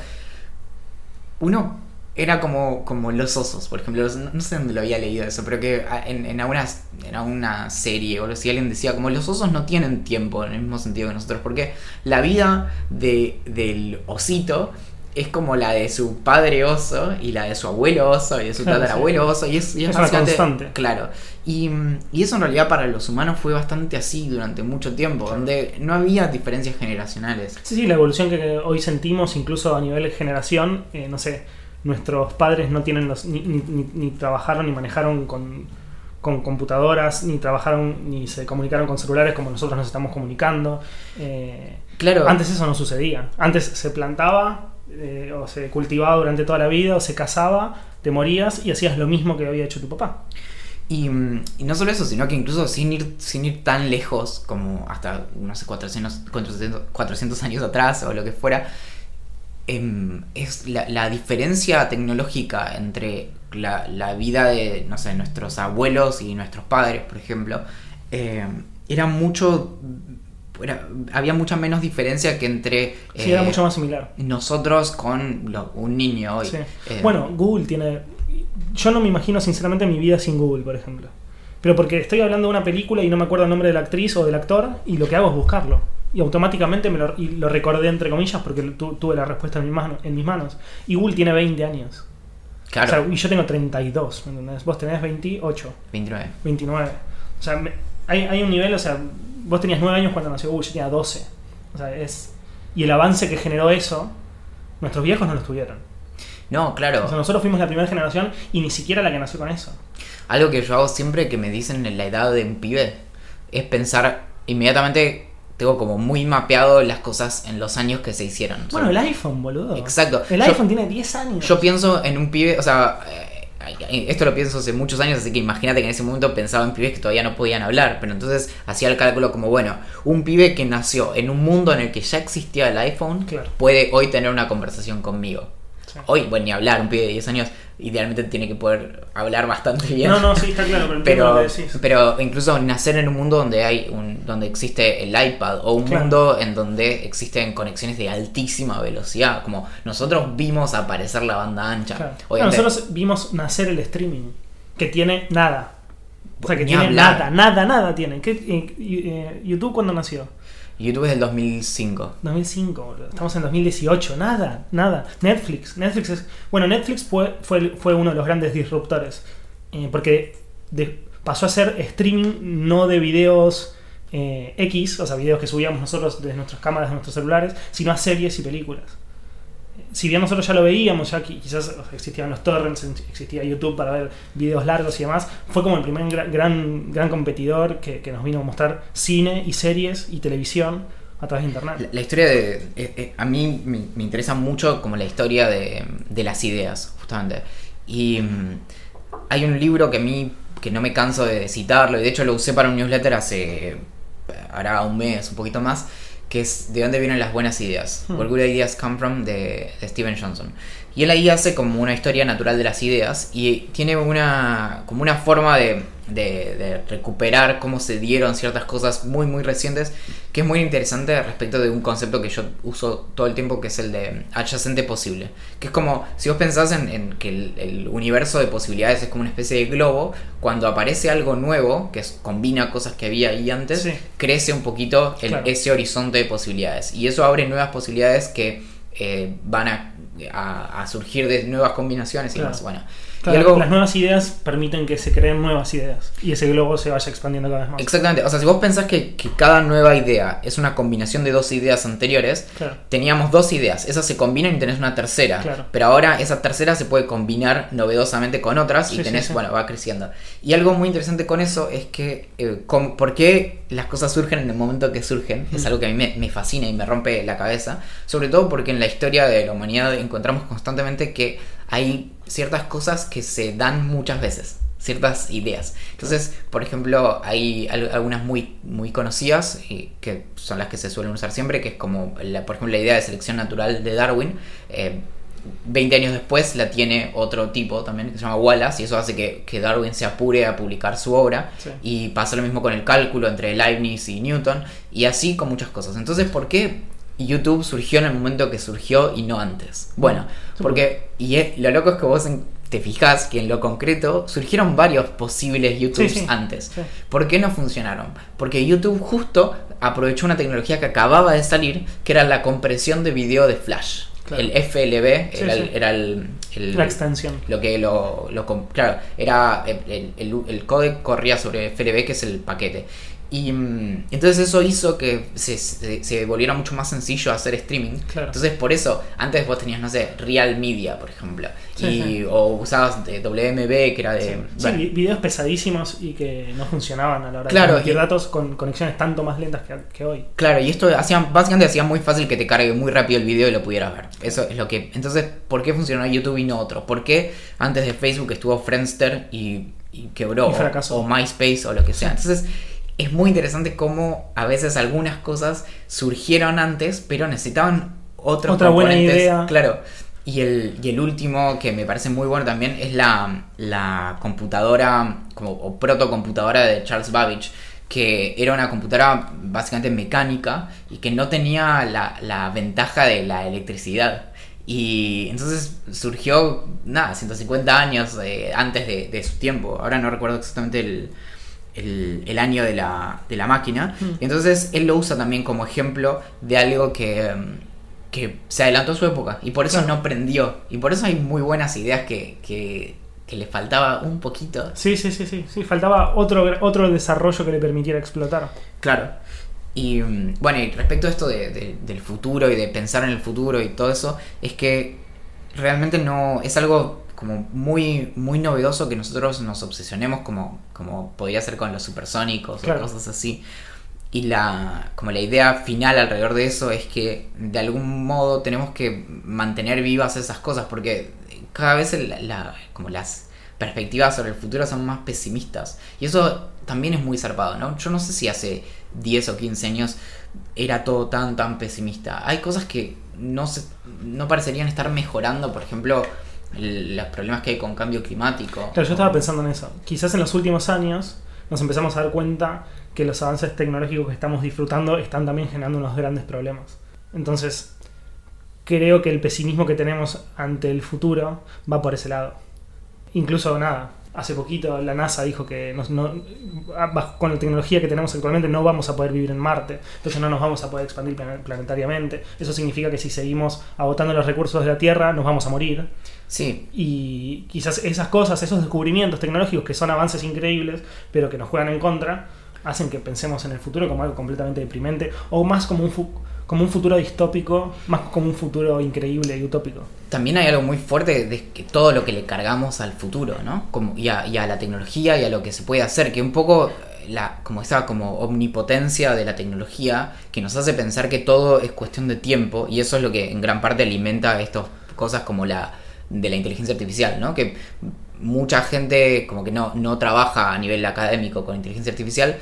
uno era como, como los osos, por ejemplo, no sé dónde lo había leído eso, pero que en, en, alguna, en alguna serie o así alguien decía, como los osos no tienen tiempo en el mismo sentido que nosotros, porque la vida de, del osito es como la de su padre oso y la de su abuelo oso y de su Claro, tatarabuelo oso y es, y es Es una constante. Claro. Y, y eso en realidad para los humanos fue bastante así durante mucho tiempo, donde no había diferencias generacionales. Sí, sí, la evolución que hoy sentimos, incluso a nivel de generación, eh, no sé, nuestros padres no tienen los, ni, ni- ni- ni trabajaron ni manejaron con, con computadoras, ni trabajaron ni se comunicaron con celulares como nosotros nos estamos comunicando. Eh, Claro. Antes eso no sucedía. Antes se plantaba eh, o se cultivaba durante toda la vida o se casaba, te morías y hacías lo mismo que había hecho tu papá. Y, mm, y no solo eso, sino que incluso sin ir, sin ir tan lejos como hasta, no sé, 400, 400, 400 años atrás o lo que fuera, em, es la, diferencia tecnológica entre la, la vida de, no sé, nuestros abuelos y nuestros padres, por ejemplo, em, era mucho... era- había mucha menos diferencia que entre Sí, eh, era mucho más similar. nosotros con lo- un niño hoy. Sí. Eh, Bueno, Google tiene. Yo no me imagino sinceramente mi vida sin Google, por ejemplo. Pero porque estoy hablando de una película y no me acuerdo el nombre de la actriz o del actor, y lo que hago es buscarlo. Y automáticamente me lo, y lo recordé entre comillas porque tu- tuve la respuesta en mis, manos, en mis manos. Y Google tiene 20 años. claro, O sea, y yo tengo 32, ¿me entendés? Vos tenés 28, 29. 29. O sea, me- hay, hay un nivel, o sea, vos tenías 9 años cuando nació Google, yo tenía 12. O sea, es. Y el avance que generó eso, nuestros viejos no lo tuvieron. No, claro. O sea, nosotros fuimos la primera generación y ni siquiera la que nació con eso. Algo que yo hago siempre que me dicen en la edad de un pibe es pensar inmediatamente, tengo como muy mapeado las cosas en los años que se hicieron. O sea, Bueno, el iPhone, boludo. Exacto. El Yo- iPhone tiene 10 años. Yo pienso en un pibe, o sea, esto lo pienso hace muchos años, así que imagínate que en ese momento pensaba en pibes que todavía no podían hablar, pero entonces hacía el cálculo como, bueno, un pibe que nació en un mundo en el que ya existía el iPhone Claro. puede hoy tener una conversación conmigo. Sí. Hoy, bueno, ni hablar, un pibe de 10 años idealmente tiene que poder hablar bastante bien. No, no, sí, está claro, pero Pero, lo que decís. pero incluso nacer en un mundo donde hay un, donde existe el iPad o un Claro. mundo en donde existen conexiones de altísima velocidad, como nosotros vimos aparecer la banda ancha. Claro. Nosotros vimos nacer el streaming, que tiene nada. O sea, que Ni tiene hablar. nada, nada, nada tiene. ¿Qué, eh, ¿YouTube cuándo nació? YouTube es del 2005. 2005, boludo. Estamos en 2018, nada, nada. Netflix, Netflix es. Bueno, Netflix fue, fue, fue uno de los grandes disruptores. eh, porque pasó a ser streaming no de videos eh, X, o sea, videos que subíamos nosotros desde nuestras cámaras, de nuestros celulares, sino a series y películas. Si bien nosotros ya lo veíamos, ya qui- quizás existían los torrents, existía YouTube para ver videos largos y demás, fue como el primer gra- gran, gran competidor que, que nos vino a mostrar cine y series y televisión a través de internet. La, historia de... eh, eh, a mí me, me interesa mucho como la historia de, de las ideas, justamente. Y mm, hay un libro que a mí, que no me canso de citarlo, y de hecho lo usé para un newsletter hace... hará un mes, un poquito más, que es ¿De dónde vienen las buenas ideas? Hmm. Where Good Ideas Come From, de, de Steven Johnson. Y él ahí hace como una historia natural de las ideas y tiene una, como una forma de, de, de recuperar cómo se dieron ciertas cosas muy, muy recientes, que es muy interesante respecto de un concepto que yo uso todo el tiempo, que es el de adyacente posible. Que es como, si vos pensás en, en que el, el universo de posibilidades es como una especie de globo, cuando aparece algo nuevo, que es- combina cosas que había ahí antes, Sí. crece un poquito el- Claro. ese horizonte de posibilidades. Y eso abre nuevas posibilidades que eh, van a, a- a surgir de nuevas combinaciones y Claro. demás. Bueno, algo- Las nuevas ideas permiten que se creen nuevas ideas y ese globo se vaya expandiendo cada vez más. Exactamente, o sea, si vos pensás que, que cada nueva idea es una combinación de dos ideas anteriores, Claro. teníamos dos ideas, esas se combinan y tenés una tercera, Claro. pero ahora esa tercera se puede combinar novedosamente con otras y Sí, tenés, sí. bueno, va creciendo. Y algo muy interesante con eso es que, eh, com- ¿por qué las cosas surgen en el momento que surgen? Es algo que a mí me, me fascina y me rompe la cabeza, sobre todo porque en la historia de la humanidad encontramos constantemente que hay ciertas cosas que se dan muchas veces ciertas ideas. Entonces, por ejemplo, hay al- algunas muy, muy conocidas y que son las que se suelen usar siempre, que es como, la- por ejemplo, la idea de selección natural de Darwin. eh, 20 años después la tiene otro tipo también, que se llama Wallace, y eso hace que, que Darwin se apure a publicar su obra. Sí. Y pasa lo mismo con el cálculo entre Leibniz y Newton, y así con muchas cosas. Entonces, ¿por qué YouTube surgió en el momento que surgió y no antes? Bueno, porque y es- lo loco es que vos en- te fijas que en lo concreto surgieron varios posibles YouTubes Sí, sí. antes. Sí. ¿Por qué no funcionaron? Porque YouTube justo aprovechó una tecnología que acababa de salir, que era la compresión de video de Flash. Claro. El FLB era. El, era el, el- La extensión. lo que lo, lo claro era el- el codec corría sobre FLB que es el paquete y mm, entonces eso hizo que se, se, se volviera mucho más sencillo hacer streaming Claro. entonces por eso antes vos tenías no sé Real Media por ejemplo Sí, y, sí. o usabas de WMB que era de Sí, bueno, videos pesadísimos y que no funcionaban a la hora Claro, de y- datos con conexiones tanto más lentas que, que hoy. Claro, y esto hacía, básicamente hacía muy fácil que te cargue muy rápido el video y lo pudieras ver. Eso es lo que. Entonces, ¿por qué funcionó YouTube y no otro? ¿Por qué antes de Facebook estuvo Friendster y, y quebró? Y fracasó. O, o MySpace o lo que sea. Entonces, es muy interesante cómo a veces algunas cosas surgieron antes, pero necesitaban otros Otra buena componentes. idea. Claro. Y el, y el último que me parece muy bueno también es la, la computadora como, o protocomputadora de Charles Babbage, que era una computadora básicamente mecánica y que no tenía la, la ventaja de la electricidad. Y entonces surgió, nada, 150 años eh, antes de, de su tiempo. Ahora no recuerdo exactamente el, el, el año de la, de la máquina. Mm. Entonces él lo usa también como ejemplo de algo que, que se adelantó a su época y por eso no prendió. Y por eso hay muy buenas ideas que, que, que le faltaba un poquito. Sí, sí, sí, sí. sí faltaba otro, otro desarrollo que le permitiera explotar. Claro. Y mm, bueno, y respecto a esto de- de- del futuro y de pensar en el futuro y todo eso, es que realmente no es algo como muy muy novedoso que nosotros nos obsesionemos como como podría ser con los supersónicos Claro. o cosas así. Y la como la idea final alrededor de eso es que de algún modo tenemos que mantener vivas esas cosas porque cada vez la- la- como las perspectivas sobre el futuro son más pesimistas. Y eso también es muy zarpado, ¿no? Yo no sé si hace 10 o 15 años era todo tan, tan pesimista. Hay cosas que no, se, no parecerían estar mejorando, por ejemplo, el- los problemas que hay con cambio climático. Claro, yo estaba pensando en eso. Quizás en los últimos años nos empezamos a dar cuenta que los avances tecnológicos que estamos disfrutando están también generando unos grandes problemas. Entonces, creo que el pesimismo que tenemos ante el futuro va por ese lado. Incluso nada, hace poquito la NASA dijo que nos- no- bajo- con la tecnología que tenemos actualmente no vamos a poder vivir en Marte, entonces no nos vamos a poder expandir plan- planetariamente. Eso significa que si seguimos agotando los recursos de la Tierra nos vamos a morir. Sí, Y quizás esas cosas, esos descubrimientos tecnológicos que son avances increíbles, pero que nos juegan en contra, hacen que pensemos en el futuro como algo completamente deprimente, o más como un, fu- como un futuro distópico, más como un futuro increíble y utópico. también hay algo muy fuerte de que todo lo que le cargamos al futuro, ¿no? Como, y, a, y a la tecnología y a lo que se puede hacer, que un poco la, como esa como omnipotencia de la tecnología que nos hace pensar que todo es cuestión de tiempo y eso es lo que en gran parte alimenta estas cosas como la de la inteligencia artificial, ¿no? Que mucha gente como que no, no trabaja a nivel académico con inteligencia artificial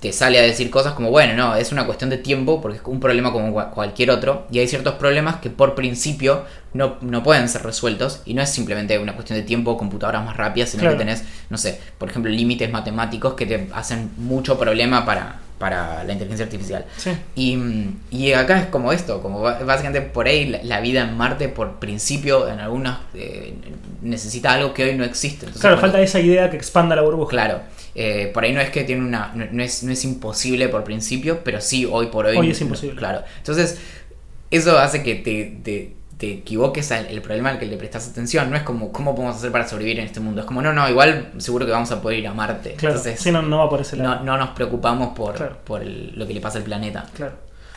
te sale a decir cosas como, bueno, no, es una cuestión de tiempo porque es un problema como cua- cualquier otro y hay ciertos problemas que por principio no, no pueden ser resueltos y no es simplemente una cuestión de tiempo computadoras más rápidas, sino Claro. que tenés, no sé, por ejemplo, límites matemáticos que te hacen mucho problema para, para la inteligencia artificial. Sí. Y, y acá es como esto, como básicamente por ahí la, la vida en Marte por principio en algunas eh, necesita algo que hoy no existe. Entonces, Claro, falta esa idea que expanda la burbuja. Claro, eh, por ahí no es que tiene una. No, no es, no es imposible por principio, pero sí hoy por hoy. Hoy es imposible. Claro. Entonces, eso hace que te, te, te equivoques al el problema al que le prestas atención. No es como, ¿cómo podemos hacer para sobrevivir en este mundo? Es como, no, no, igual seguro que vamos a poder ir a Marte. Claro, Entonces, sí, no, no va por ese lado. no, no nos preocupamos por, Claro. por el- lo que le pasa al planeta. Claro.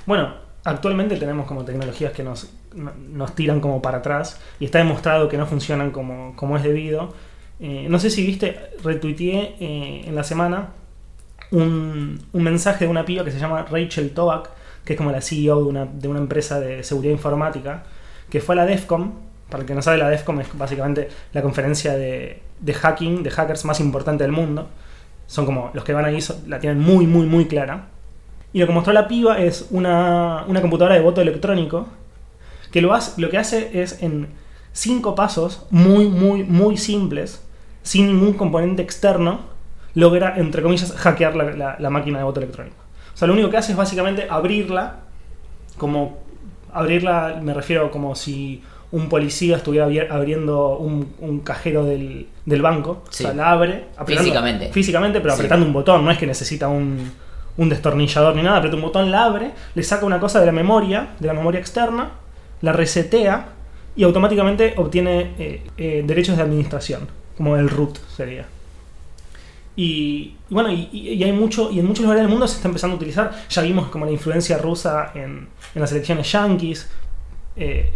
Bueno, actualmente tenemos como tecnologías que nos, no- nos tiran como para atrás y está demostrado que no funcionan como, como es debido. Eh, no sé si viste, retuiteé eh, en la semana un, un mensaje de una piba que se llama Rachel Toback, que es como la CEO de una, de una empresa de seguridad informática, que fue a la DEFCON. Para el que no sabe, la DEFCON es básicamente la conferencia de, hacking, de hackers más importante del mundo. Son como los que van ahí, la tienen muy, muy, muy clara. Y lo que mostró la piba es una, una computadora de voto electrónico que lo, hace, lo que hace es en cinco pasos muy, muy, muy simples, sin ningún componente externo, logra, entre comillas, hackear la- la máquina de voto electrónico. O sea, lo único que hace es básicamente abrirla, como abrirla, me refiero como si un policía estuviera abriendo un, un cajero del, del banco. Sí. O sea, la abre. Físicamente. Físicamente, pero Sí. apretando un botón, no es que necesita un, un destornillador ni nada, aprieta un botón, la abre, le saca una cosa de la memoria, de la memoria externa, la resetea y automáticamente obtiene eh, eh, derechos de administración, como el root sería. Y, y bueno, y, hay mucho, y en muchos lugares del mundo se está empezando a utilizar. Ya vimos como la influencia rusa en, en las elecciones yanquis. eh,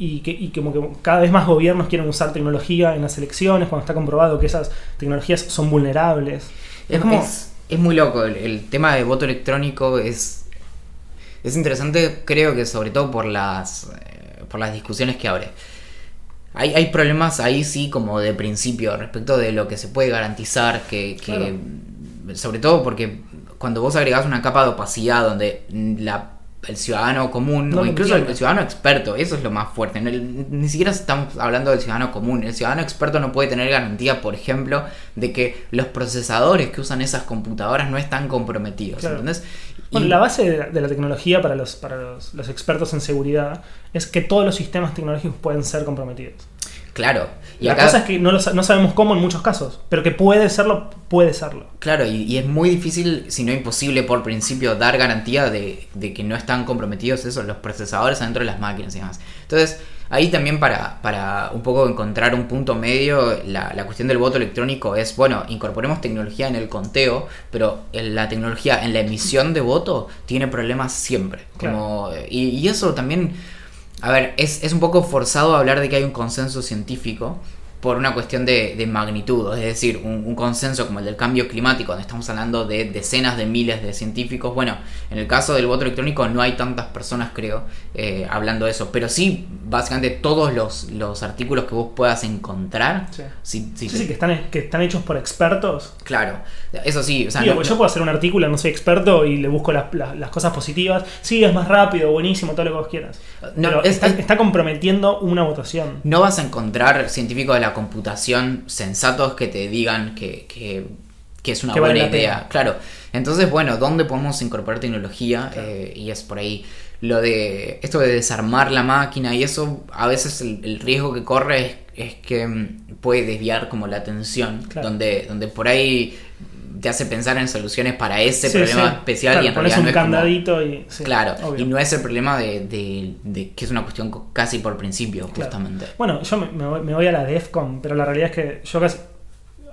y, que, y como que cada vez más gobiernos quieren usar tecnología en las elecciones cuando está comprobado que esas tecnologías son vulnerables. Es, como- es- es muy loco. El, el tema de voto electrónico es. Es interesante, creo que sobre todo por las. eh, por las discusiones que abre. Hay, hay problemas ahí sí como de principio respecto de lo que se puede garantizar, que, que- sobre todo porque cuando vos agregás una capa de opacidad donde la, el ciudadano común No o incluso el, ciudadano experto, eso es lo más fuerte, el- ni siquiera estamos hablando del ciudadano común, el ciudadano experto no puede tener garantía, por ejemplo, de que los procesadores que usan esas computadoras no están comprometidos, Claro. ¿entendés? Bueno, Y- la base de la, de la tecnología para, los, para los, los expertos en seguridad es que todos los sistemas tecnológicos pueden ser comprometidos. Claro, y la acá- cosa es que no, lo no sabemos cómo en muchos casos, pero que puede serlo, puede serlo. Claro, y, y es muy difícil, si no imposible por principio, dar garantía de, de que no están comprometidos esos, los procesadores adentro de las máquinas y demás. Entonces, ahí también para, para un poco encontrar un punto medio, la, la cuestión del voto electrónico es, bueno, incorporemos tecnología en el conteo, pero en la tecnología en la emisión de voto tiene problemas siempre. Como, y, y eso también, a ver, es, es un poco forzado hablar de que hay un consenso científico por una cuestión de, de magnitud, es decir, un, un consenso como el del cambio climático, donde estamos hablando de decenas de miles de científicos. Bueno, en el caso del voto electrónico no hay tantas personas, creo, eh, hablando de eso, pero sí, básicamente todos los, los artículos que vos puedas encontrar, Sí. sí, sí, que están, que están hechos por expertos. claro, eso sí, o sea, Digo, no- yo puedo hacer un artículo, no soy experto, y le busco las, las- las cosas positivas. Sí, es más rápido, buenísimo, todo lo que vos quieras. No, Pero es- está, es- está comprometiendo una votación. No vas a encontrar científicos de la computación sensatos que te digan que, que- que es una Que buena idea. Claro. Entonces, bueno, ¿dónde podemos incorporar tecnología? Claro. Eh, y es por ahí. Lo de esto de desarmar la máquina y eso, a veces el, el riesgo que corre es, es que mm, puede desviar como la atención, Claro. donde, donde por ahí te hace pensar en soluciones para ese Sí, problema sí. especial Claro, y en pones realidad un no es como- candadito y. sí, Claro, obvio. y no es el problema de, de- de que es una cuestión casi por principio, Claro. justamente. Bueno, yo me, me voy a la DEFCON, pero la realidad es que yo casi-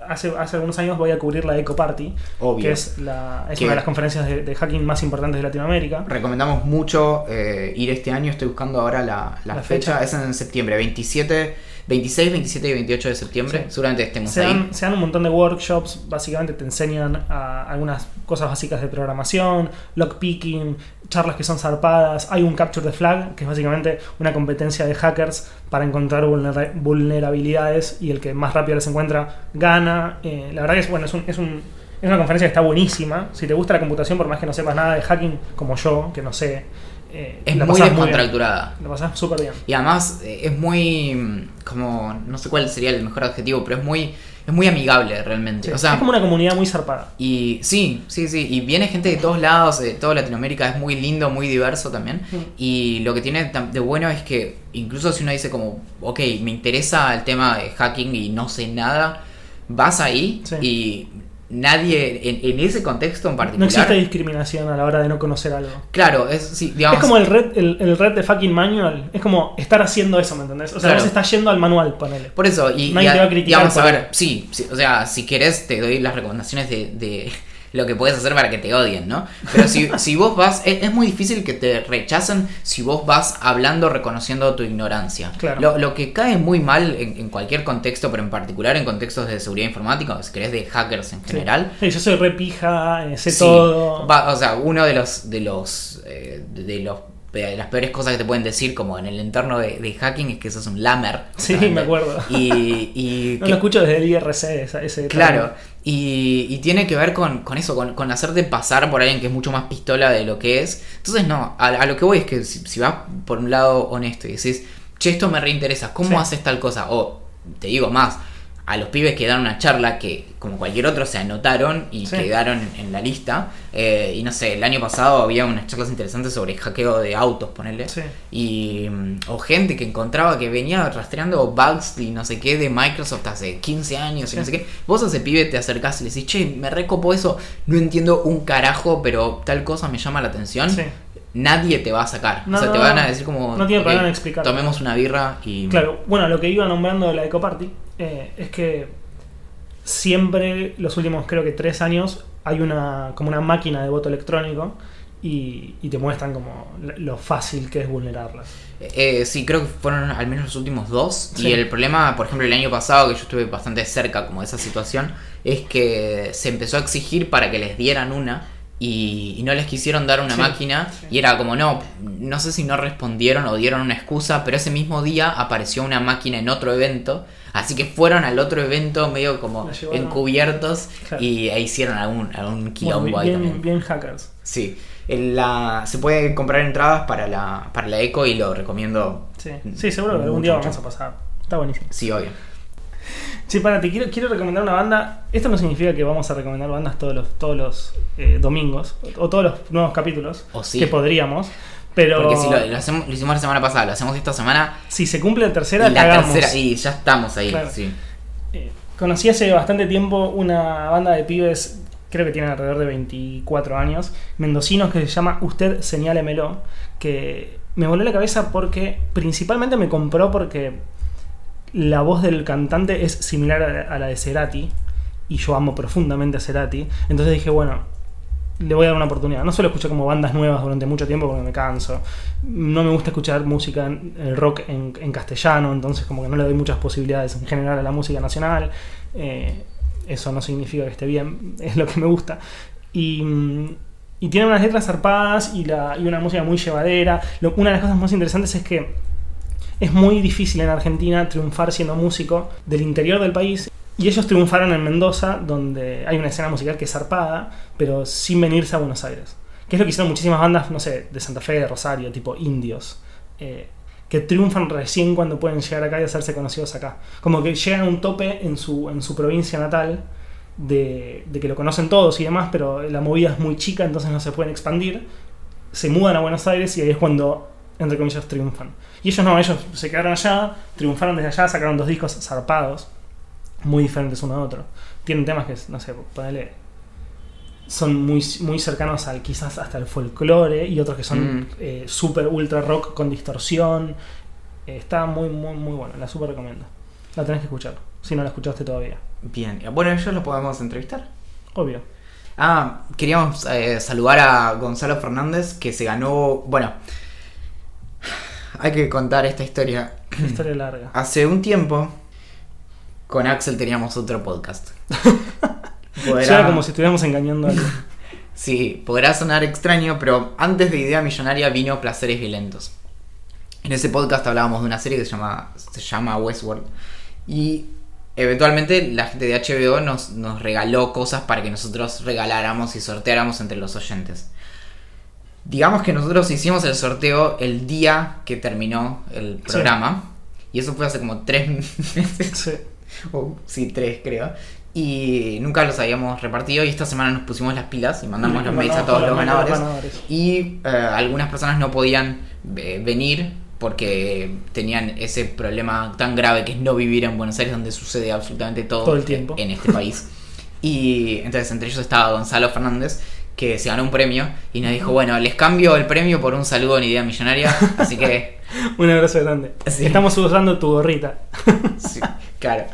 hace, hace algunos años voy a cubrir la Eco Party, Obvio. que es, la, es Que- una de las conferencias de, de hacking más importantes de Latinoamérica. Recomendamos mucho eh, ir este año, estoy buscando ahora la, la La fecha. fecha. es en septiembre, 27, 26, 27 y 28 de septiembre, Sí. seguramente estemos Se ahí. dan, se dan un montón de workshops, básicamente te enseñan a algunas cosas básicas de programación, lockpicking, charlas que son zarpadas. Hay un Capture the Flag, que es básicamente una competencia de hackers para encontrar vulnera- vulnerabilidades y el que más rápido las encuentra gana. Eh, la verdad que es, bueno, es un, es un, Es una conferencia que está buenísima. Si te gusta la computación, por más que no sepas nada de hacking, como yo, que no sé. eh, Es la muy descontracturada. La pasás súper bien. Y además eh, es muy como no sé cuál sería el mejor adjetivo, pero es muy es muy amigable realmente. Sí, o sea, es como una comunidad muy zarpada. y sí, sí, sí, y viene gente de todos lados, de toda Latinoamérica, es muy lindo, muy diverso también. Mm. Y lo que tiene de bueno es que incluso si uno dice como, ok, me interesa el tema de hacking y no sé nada, vas ahí Sí. y nadie en, en ese contexto en No particular... existe discriminación a la hora de no conocer algo. Claro, es, sí, digamos, Es como el red, el, el red de fucking manual. Es como estar haciendo eso, ¿me entendés? O sea, Claro. vos estás yendo al manual, ponele. Por eso, y, Nadie y te va a criticar a ver, sí, sí, o sea, si querés te doy las recomendaciones de, de lo que puedes hacer para que te odien, ¿no? Pero si, si vos vas, es, es muy difícil que te rechacen si vos vas hablando reconociendo tu ignorancia. Claro. Lo, lo que cae muy mal en, en cualquier contexto, pero en particular en contextos de seguridad informática, si querés de hackers en general, Sí, yo soy re pija, eh, sé Sí, todo. va- o sea, uno de los de los eh, de los de las peores cosas que te pueden decir como en el entorno de, de hacking es que sos un lamer. Sí, me acuerdo. Y, y (laughs) No que- lo escucho desde el IRC, ese. claro, y, y tiene que ver con, con eso, con, con hacerte pasar por alguien que es mucho más pistola de lo que es. Entonces, no, a, a lo que voy es que si, si vas por un lado honesto y decís, che, esto me reinteresa, ¿cómo Sí. haces tal cosa? O, te digo más, a los pibes que dan una charla que, como cualquier otro, se anotaron y Sí. quedaron en, en la lista. Eh, y no sé, el año pasado había unas charlas interesantes sobre hackeo de autos, ponele. Sí. Y, mm, o gente que encontraba que venía rastreando bugs y no sé qué de Microsoft hace 15 años y no sé qué. Vos a ese pibe te acercás y le decís, che, me recopo eso, no entiendo un carajo, pero tal cosa me llama la atención. Sí. Nadie te va a sacar. No, o sea, te van a decir como. No tiene "Ok, problema en explicar". Tomemos una birra y. Claro, bueno, lo que iba nombrando de la Eco Party eh, es que siempre, los últimos creo que tres años, hay una como una máquina de voto electrónico y, y te muestran como lo fácil que es vulnerarla. Eh, sí, creo que fueron al menos los últimos dos. Sí. Y el problema, por ejemplo, el año pasado, que yo estuve bastante cerca como de esa situación, es que se empezó a exigir para que les dieran una y, y no les quisieron dar una Sí, máquina. sí. Y era como, no, no sé si no respondieron o dieron una excusa, pero ese mismo día apareció una máquina en otro evento. Así que fueron al otro evento medio como encubiertos Claro. y e hicieron algún, algún quilombo Bueno, ahí bien, también. bien hackers. Sí. La, se puede comprar entradas para la, para la Eco y lo recomiendo Sí, sí seguro que algún día vamos a pasar. Está buenísimo. Sí, obvio. Sí, para, te quiero, quiero recomendar una banda. Esto no significa que vamos a recomendar bandas todos los, todos los eh, domingos o todos los nuevos capítulos O sí. que podríamos. Pero Porque si lo, lo hacemos- lo hicimos la semana pasada, lo hacemos esta semana si se cumple la tercera, y la hagamos. tercera, y ya estamos ahí. Claro. Sí. Eh, conocí hace bastante tiempo una banda de pibes, creo que tienen alrededor de 24 años, mendocinos que se llama Usted Señálemelo, que me voló la cabeza porque principalmente me compró porque la voz del cantante es similar a la, de Cerati y yo amo profundamente a Cerati, entonces dije, bueno, le voy a dar una oportunidad. No solo escuché como bandas nuevas durante mucho tiempo porque me canso. No me gusta escuchar música, rock en, castellano, entonces como que no le doy muchas posibilidades en general a la música nacional. Eh, eso no significa que esté bien, (laughs) es lo que me gusta. Y, mm, tiene unas letras zarpadas y, una música muy llevadera. Una de las cosas más interesantes es que es muy difícil en Argentina triunfar siendo músico del interior del país. Y ellos triunfaron en Mendoza, donde hay una escena musical que es zarpada, pero sin venirse a Buenos Aires. Que es lo que hicieron muchísimas bandas, no sé, de Santa Fe, de Rosario, tipo indios. eh, que triunfan recién cuando pueden llegar acá y hacerse conocidos acá. Como que llegan a un tope en su, en su provincia natal de, de que lo conocen todos y demás, pero la movida es muy chica, entonces no se pueden expandir. Se mudan a Buenos Aires y ahí es cuando, entre comillas, triunfan. Y ellos no, ellos se quedaron allá, triunfaron desde allá, sacaron dos discos zarpados, muy diferentes uno a otro. Tienen temas que, no sé, ponele, son muy, muy cercanos al quizás hasta el folclore y otros que son Mm. eh, super ultra rock con distorsión. Eh, está muy, muy, muy buena, la super recomiendo. La tenés que escuchar, si no la escuchaste todavía. Bien. Bueno, ellos los podemos entrevistar. Obvio. Ah, queríamos eh, saludar a Gonzalo Fernández que se ganó. Bueno, hay que contar esta historia. Historia larga. Hace un tiempo, con Axel teníamos otro podcast. (laughs) Podrá- como si estuviéramos engañando a alguien. (laughs) Sí, podrá sonar extraño, pero antes de Idea Millonaria vino Placeres Violentos. En ese podcast hablábamos de una serie que se llama, se llama Westworld. Y eventualmente la gente de HBO nos, nos regaló cosas para que nosotros regaláramos y sorteáramos entre los oyentes. Digamos que nosotros hicimos el sorteo el día que terminó el programa. Y eso fue hace como tres (laughs) meses. Sí. O sí, tres creo. Y nunca los habíamos repartido. Y esta semana nos pusimos las pilas y mandamos Y los mails a todos los ganadores. ganadores. Y eh, algunas personas no podían eh, venir porque tenían ese problema tan grave que es no vivir en Buenos Aires donde sucede absolutamente todo, Todo el tiempo. en este país. y entonces entre ellos estaba Gonzalo Fernández que se ganó un premio y nos dijo, bueno, les cambio el premio por un saludo en idea millonaria, así que (laughs) Un abrazo grande. Sí. Estamos usando tu gorrita. (laughs) sí, claro.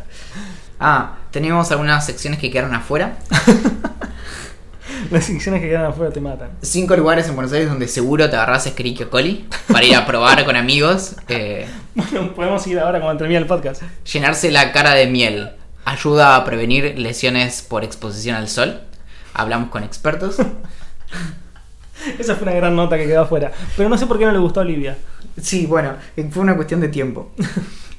Ah, tenemos algunas secciones que quedaron afuera. Las secciones que quedan afuera te matan. Cinco lugares en Buenos Aires donde seguro te agarras Escherichia coli para ir a probar con amigos. eh, (laughs) Bueno, podemos ir ahora cuando termine el podcast. Llenarse la cara de miel ayuda a prevenir lesiones por exposición al sol. Hablamos con expertos. (laughs) Esa fue una gran nota que quedó afuera. Pero no sé por qué no le gustó a Olivia. Sí, bueno, fue una cuestión de tiempo. (laughs)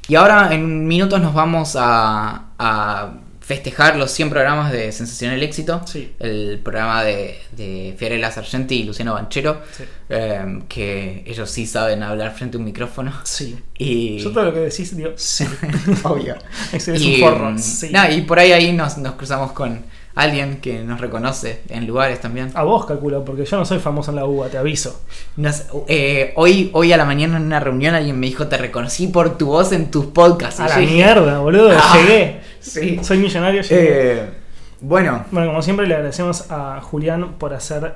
Y ahora en minutos nos vamos a, a festejar los 100 programas de Sensacional Éxito. Sí. El programa de, de Fiorella Sargenti y Luciano Banchero. Sí. eh, que ellos sí saben hablar frente a un micrófono. Sí. Y... Yo todo lo que decís digo, sí. (laughs) Obvio. Ese es y, un forro. Sí. nada, y por ahí ahí nos, nos cruzamos con alguien que nos reconoce en lugares también. A vos calculo, porque yo no soy famoso en la UBA, te aviso. Nos- eh, hoy, hoy a la mañana en una reunión alguien me dijo, te reconocí por tu voz en tus podcasts. A Y la mierda, boludo. Ah, Llegué. Sí. Soy millonario, llegué. Eh, bueno, Bueno, como siempre le agradecemos a Julián por hacer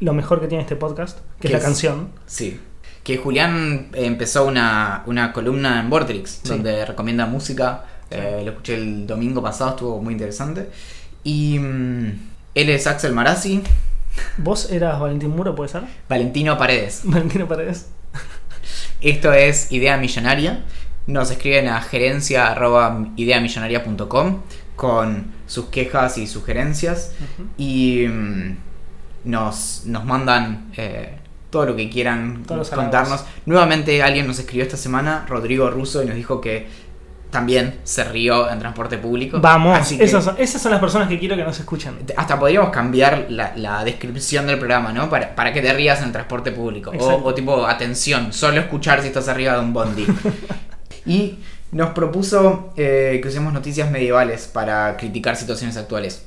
lo mejor que tiene este podcast, que es ¿Qué la es? canción. sí. Que Julián empezó una, una columna en Vortrix, Sí. donde recomienda música. Eh, lo escuché el domingo pasado, estuvo muy interesante. Y mm, él es Axel Marazzi, ¿Vos eras Valentín Muro, puede ser? Valentino Paredes. (laughs) Valentino Paredes. Esto es Idea Millonaria. Nos escriben a gerencia.ideamillonaria.com con sus quejas y sugerencias y mm, nos, nos mandan eh, todo lo que quieran Todos contarnos. Nuevamente alguien nos escribió esta semana, Rodrigo Russo, y nos dijo que también se rió en transporte público. Vamos, Así que esas, son, esas son las personas que quiero que nos escuchen. hasta podríamos cambiar la, la descripción del programa, ¿no? Para, para que te rías en transporte público. O, o tipo, atención, solo escuchar si estás arriba de un bondi. (laughs) y nos propuso eh, que usemos noticias medievales para criticar situaciones actuales.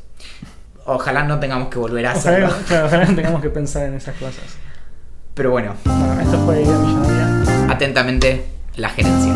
Ojalá no tengamos que volver a hacerlo. Ojalá, claro, ojalá no tengamos que pensar en esas cosas. Pero bueno, Bueno, esto fue Idea Millonaria. atentamente, la gerencia.